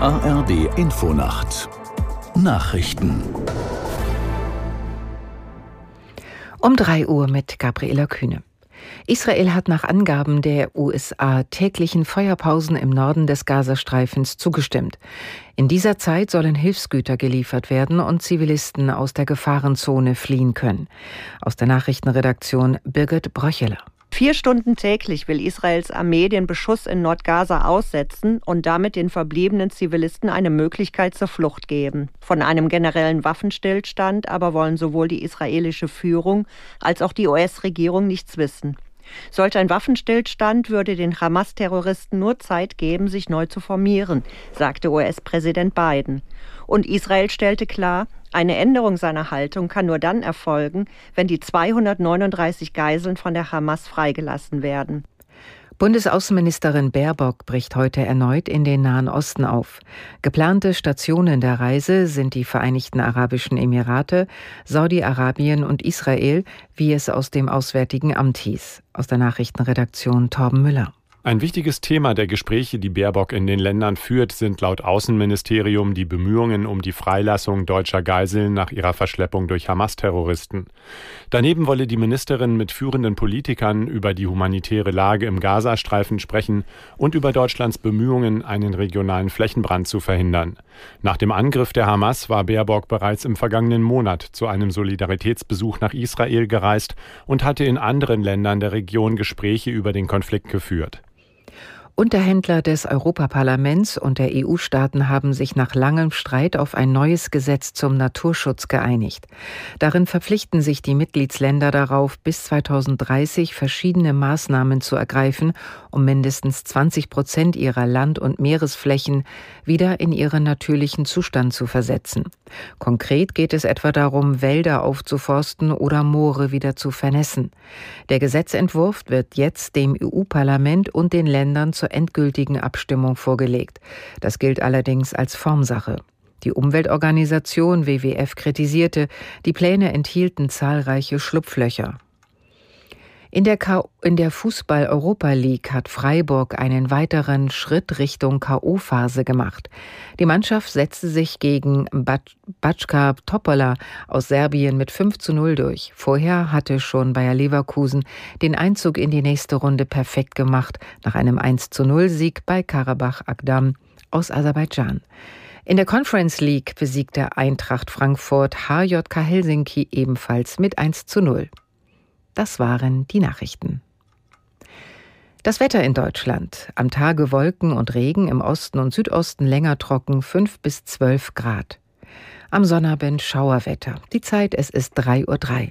ARD Infonacht Nachrichten Um 3 Uhr mit Gabriela Kühne. Israel hat nach Angaben der USA täglichen Feuerpausen im Norden des Gazastreifens zugestimmt. In dieser Zeit sollen Hilfsgüter geliefert werden und Zivilisten aus der Gefahrenzone fliehen können. Aus der Nachrichtenredaktion Birgit Bröcheler. Vier Stunden täglich will Israels Armee den Beschuss in Nordgaza aussetzen und damit den verbliebenen Zivilisten eine Möglichkeit zur Flucht geben. Von einem generellen Waffenstillstand aber wollen sowohl die israelische Führung als auch die US-Regierung nichts wissen. Solch ein Waffenstillstand würde den Hamas-Terroristen nur Zeit geben, sich neu zu formieren, sagte US-Präsident Biden. Und Israel stellte klar, eine Änderung seiner Haltung kann nur dann erfolgen, wenn die 239 Geiseln von der Hamas freigelassen werden. Bundesaußenministerin Baerbock bricht heute erneut in den Nahen Osten auf. Geplante Stationen der Reise sind die Vereinigten Arabischen Emirate, Saudi-Arabien und Israel, wie es aus dem Auswärtigen Amt hieß. Aus der Nachrichtenredaktion Torben Müller. Ein wichtiges Thema der Gespräche, die Baerbock in den Ländern führt, sind laut Außenministerium die Bemühungen um die Freilassung deutscher Geiseln nach ihrer Verschleppung durch Hamas-Terroristen. Daneben wolle die Ministerin mit führenden Politikern über die humanitäre Lage im Gazastreifen sprechen und über Deutschlands Bemühungen, einen regionalen Flächenbrand zu verhindern. Nach dem Angriff der Hamas war Baerbock bereits im vergangenen Monat zu einem Solidaritätsbesuch nach Israel gereist und hatte in anderen Ländern der Region Gespräche über den Konflikt geführt. Unterhändler des Europaparlaments und der EU-Staaten haben sich nach langem Streit auf ein neues Gesetz zum Naturschutz geeinigt. Darin verpflichten sich die Mitgliedsländer darauf, bis 2030 verschiedene Maßnahmen zu ergreifen, um mindestens 20 Prozent ihrer Land- und Meeresflächen wieder in ihren natürlichen Zustand zu versetzen. Konkret geht es etwa darum, Wälder aufzuforsten oder Moore wieder zu vernässen. Der Gesetzentwurf wird jetzt dem EU-Parlament und den Ländern zur endgültigen Abstimmung vorgelegt. Das gilt allerdings als Formsache. Die Umweltorganisation WWF kritisierte, die Pläne enthielten zahlreiche Schlupflöcher. In der, der Fußball-Europa League hat Freiburg einen weiteren Schritt Richtung K.O.-Phase gemacht. Die Mannschaft setzte sich gegen Backa Topola aus Serbien mit 5 zu 0 durch. Vorher hatte schon Bayer Leverkusen den Einzug in die nächste Runde perfekt gemacht, nach einem 1 zu 0 Sieg bei Karabach Agdam aus Aserbaidschan. In der Conference League besiegte Eintracht Frankfurt HJK Helsinki ebenfalls mit 1 zu 0. Das waren die Nachrichten. Das Wetter in Deutschland. Am Tage Wolken und Regen, im Osten und Südosten länger trocken, 5 bis 12 Grad. Am Sonnabend Schauerwetter. Die Zeit, es ist 3.03 Uhr.